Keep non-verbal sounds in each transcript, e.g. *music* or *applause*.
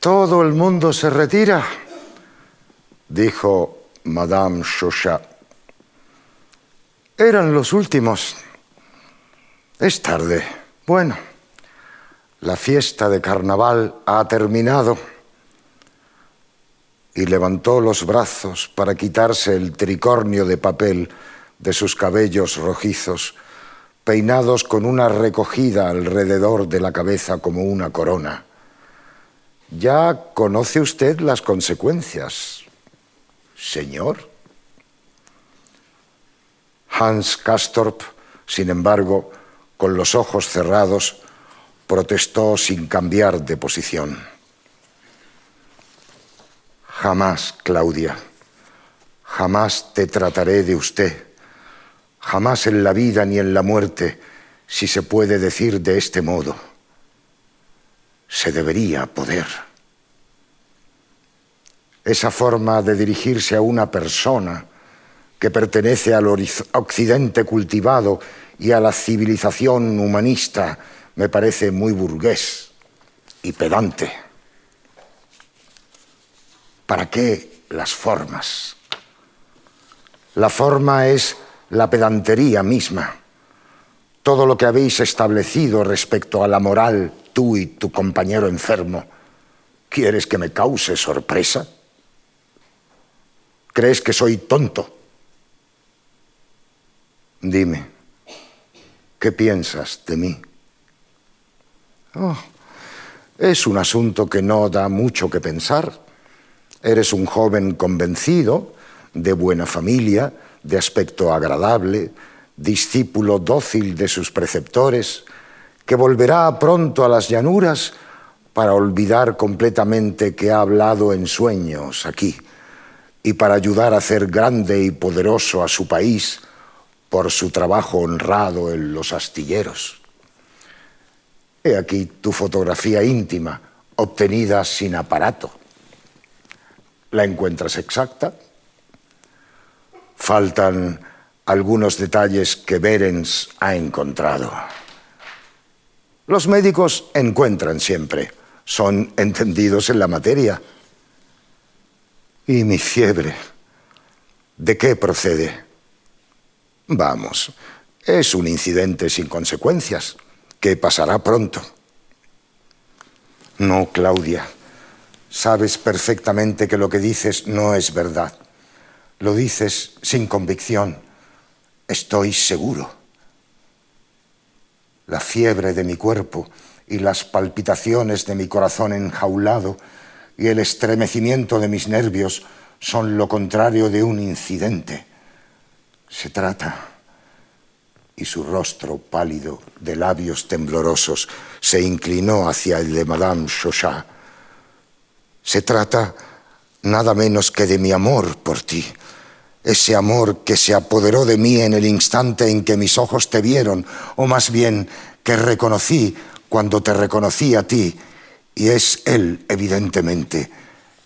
Todo el mundo se retira, dijo Madame Chauchat. Eran los últimos. Es tarde. Bueno, la fiesta de carnaval ha terminado. Y levantó los brazos para quitarse el tricornio de papel de sus cabellos rojizos, peinados con una recogida alrededor de la cabeza como una corona. Ya conoce usted las consecuencias, señor. Hans Castorp, sin embargo, con los ojos cerrados, protestó sin cambiar de posición. Jamás, Claudia, jamás te trataré de usted, jamás en la vida ni en la muerte, si se puede decir de este modo. Se debería poder. Esa forma de dirigirse a una persona que pertenece al occidente cultivado y a la civilización humanista me parece muy burgués y pedante. ¿Para qué las formas? La forma es la pedantería misma. Todo lo que habéis establecido respecto a la moral, tú y tu compañero enfermo, ¿quieres que me cause sorpresa? ¿Crees que soy tonto? Dime, ¿qué piensas de mí? Oh, es un asunto que no da mucho que pensar. Eres un joven convencido, de buena familia, de aspecto agradable, discípulo dócil de sus preceptores, que volverá pronto a las llanuras para olvidar completamente que ha hablado en sueños aquí y para ayudar a hacer grande y poderoso a su país por su trabajo honrado en los astilleros. He aquí tu fotografía íntima, obtenida sin aparato. ¿La encuentras exacta? Faltan algunos detalles que Berens ha encontrado. Los médicos encuentran siempre, son entendidos en la materia. ¿Y mi fiebre? ¿De qué procede? Vamos, es un incidente sin consecuencias, que pasará pronto. No, Claudia, sabes perfectamente que lo que dices no es verdad. Lo dices sin convicción. Estoy seguro. La fiebre de mi cuerpo y las palpitaciones de mi corazón enjaulado y el estremecimiento de mis nervios son lo contrario de un incidente se trata. Y su rostro pálido, de labios temblorosos, se inclinó hacia el de Madame Chauchat. Se trata nada menos que de mi amor por ti, ese amor que se apoderó de mí en el instante en que mis ojos te vieron, o más bien que reconocí cuando te reconocí a ti, y es Él, evidentemente,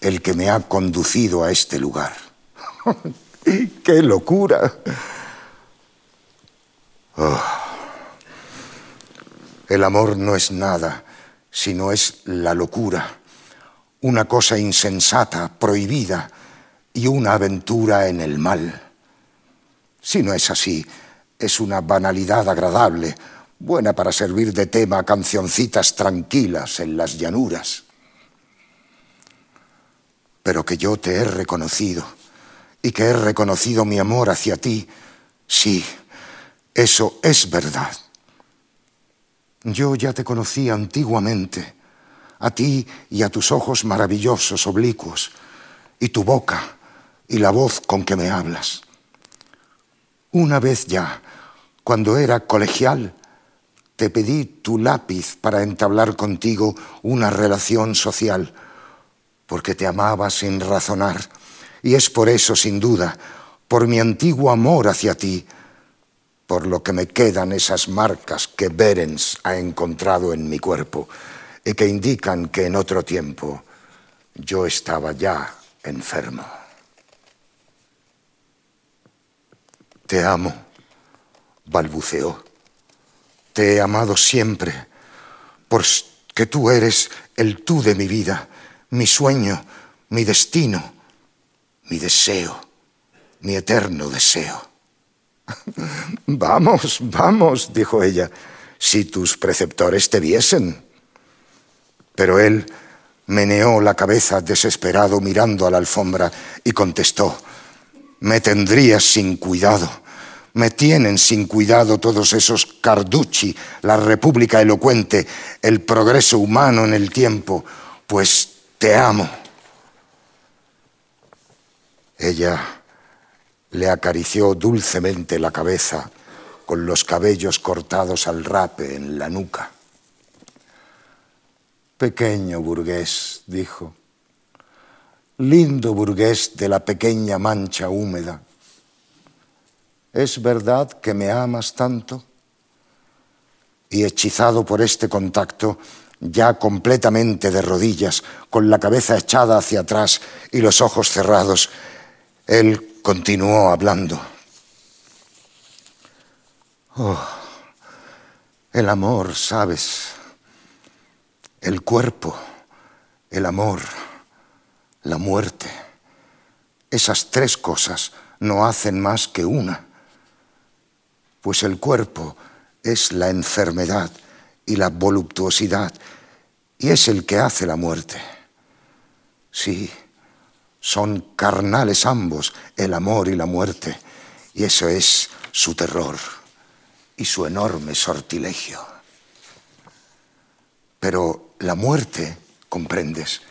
el que me ha conducido a este lugar. *laughs* ¡Qué locura! Oh. El amor no es nada, sino es la locura, una cosa insensata, prohibida y una aventura en el mal. Si no es así, es una banalidad agradable, buena para servir de tema a cancioncitas tranquilas en las llanuras. Pero que yo te he reconocido y que he reconocido mi amor hacia ti, sí, eso es verdad. Yo ya te conocí antiguamente, a ti y a tus ojos maravillosos, oblicuos, y tu boca y la voz con que me hablas. Una vez ya, cuando era colegial, te pedí tu lápiz para entablar contigo una relación social, porque te amaba sin razonar y es por eso, sin duda, por mi antiguo amor hacia ti, por lo que me quedan esas marcas que Berens ha encontrado en mi cuerpo y que indican que en otro tiempo yo estaba ya enfermo. Te amo, balbuceó. Te he amado siempre, porque tú eres el tú de mi vida, mi sueño, mi destino, mi deseo, mi eterno deseo. *laughs* Vamos, vamos, dijo ella, si tus preceptores te viesen. Pero él meneó la cabeza desesperado mirando a la alfombra y contestó, me tendrías sin cuidado, me tienen sin cuidado todos esos Carducci, la república elocuente, el progreso humano en el tiempo, pues te amo. Ella le acarició dulcemente la cabeza con los cabellos cortados al rape en la nuca. Pequeño burgués, dijo, lindo burgués de la pequeña mancha húmeda, ¿es verdad que me amas tanto? Y hechizado por este contacto, ya completamente de rodillas, con la cabeza echada hacia atrás y los ojos cerrados, él continuó hablando. Oh, el amor, sabes, el cuerpo, el amor, la muerte, esas tres cosas no hacen más que una, pues el cuerpo es la enfermedad y la voluptuosidad y es el que hace la muerte. Sí, son carnales ambos, el amor y la muerte, y eso es su terror y su enorme sortilegio. Pero la muerte, comprendes,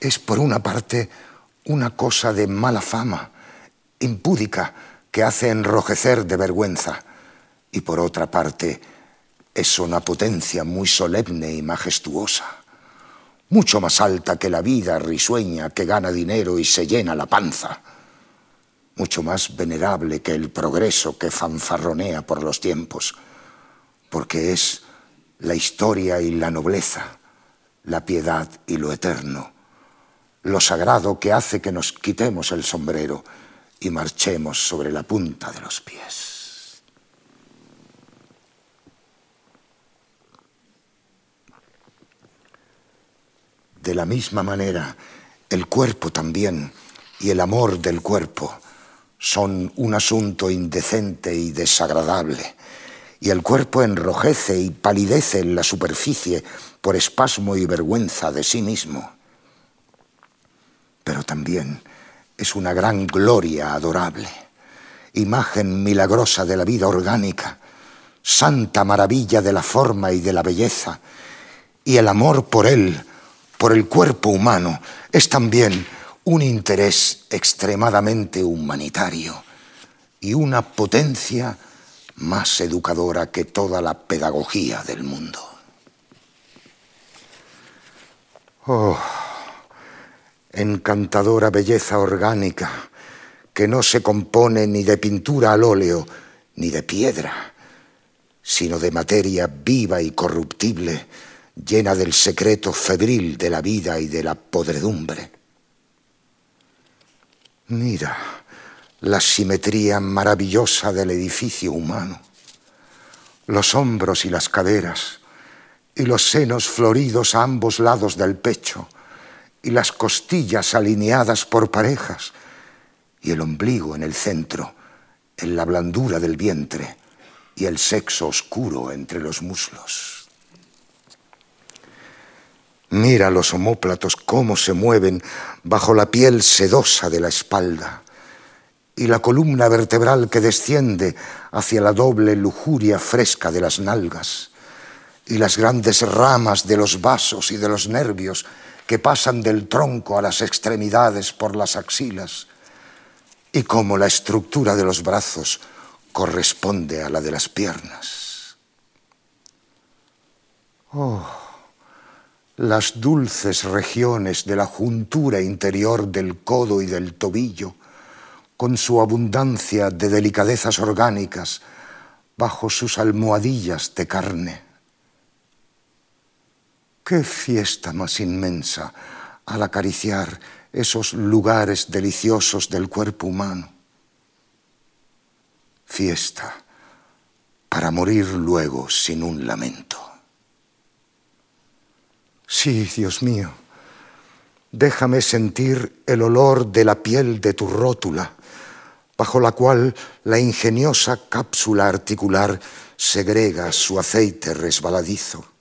es por una parte una cosa de mala fama, impúdica, que hace enrojecer de vergüenza, y por otra parte es una potencia muy solemne y majestuosa, mucho más alta que la vida risueña que gana dinero y se llena la panza, mucho más venerable que el progreso que fanfarronea por los tiempos, porque es la historia y la nobleza, la piedad y lo eterno, lo sagrado que hace que nos quitemos el sombrero y marchemos sobre la punta de los pies. De la misma manera, el cuerpo también y el amor del cuerpo son un asunto indecente y desagradable, y el cuerpo enrojece y palidece en la superficie por espasmo y vergüenza de sí mismo. Es una gran gloria adorable, imagen milagrosa de la vida orgánica, santa maravilla de la forma y de la belleza, y el amor por él, por el cuerpo humano, es también un interés extremadamente humanitario y una potencia más educadora que toda la pedagogía del mundo. Oh, encantadora belleza orgánica que no se compone ni de pintura al óleo ni de piedra, sino de materia viva y corruptible, llena del secreto febril de la vida y de la podredumbre. Mira la simetría maravillosa del edificio humano, los hombros y las caderas, y los senos floridos a ambos lados del pecho, y las costillas alineadas por parejas, y el ombligo en el centro, en la blandura del vientre, y el sexo oscuro entre los muslos. Mira los homóplatos cómo se mueven bajo la piel sedosa de la espalda y la columna vertebral que desciende hacia la doble lujuria fresca de las nalgas y las grandes ramas de los vasos y de los nervios que pasan del tronco a las extremidades por las axilas y cómo la estructura de los brazos corresponde a la de las piernas. Oh las dulces regiones de la juntura interior del codo y del tobillo, con su abundancia de delicadezas orgánicas bajo sus almohadillas de carne. Qué fiesta más inmensa al acariciar esos lugares deliciosos del cuerpo humano. Fiesta para morir luego sin un lamento. Sí, Dios mío, Déjame sentir el olor de la piel de tu rótula, bajo la cual la ingeniosa cápsula articular segrega su aceite resbaladizo.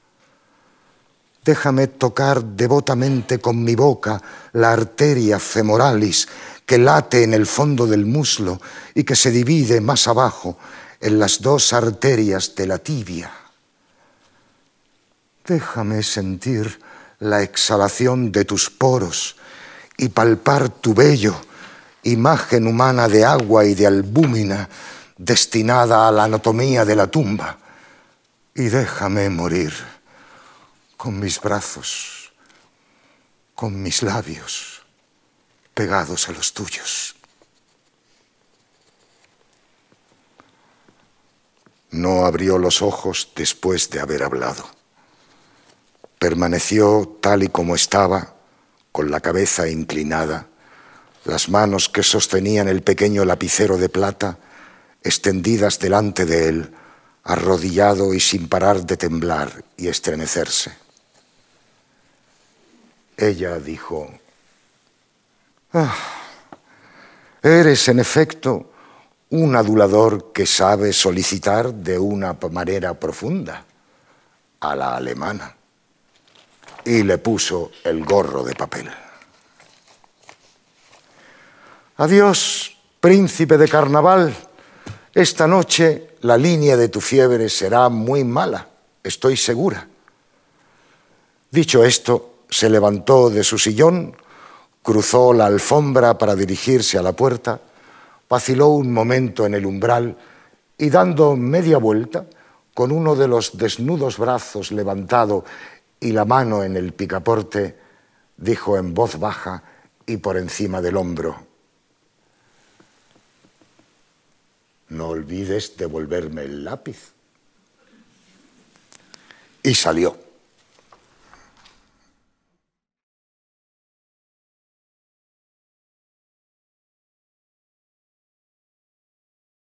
Déjame tocar devotamente con mi boca la arteria femoralis que late en el fondo del muslo y que se divide más abajo en las dos arterias de la tibia. Déjame sentir la exhalación de tus poros y palpar tu vello, imagen humana de agua y de albúmina destinada a la anatomía de la tumba. Y déjame morir con mis brazos, con mis labios pegados a los tuyos. No abrió los ojos después de haber hablado. Permaneció tal y como estaba, con la cabeza inclinada, las manos que sostenían el pequeño lapicero de plata extendidas delante de él, arrodillado y sin parar de temblar y estremecerse. Ella dijo, ah, eres en efecto un adulador que sabe solicitar de una manera profunda a la alemana. Y le puso el gorro de papel. Adiós, príncipe de carnaval. Esta noche la línea de tu fiebre será muy mala, estoy segura. Dicho esto, se levantó de su sillón, cruzó la alfombra para dirigirse a la puerta, vaciló un momento en el umbral y dando media vuelta, con uno de los desnudos brazos levantado y la mano en el picaporte, dijo en voz baja y por encima del hombro, no olvides devolverme el lápiz. Y salió.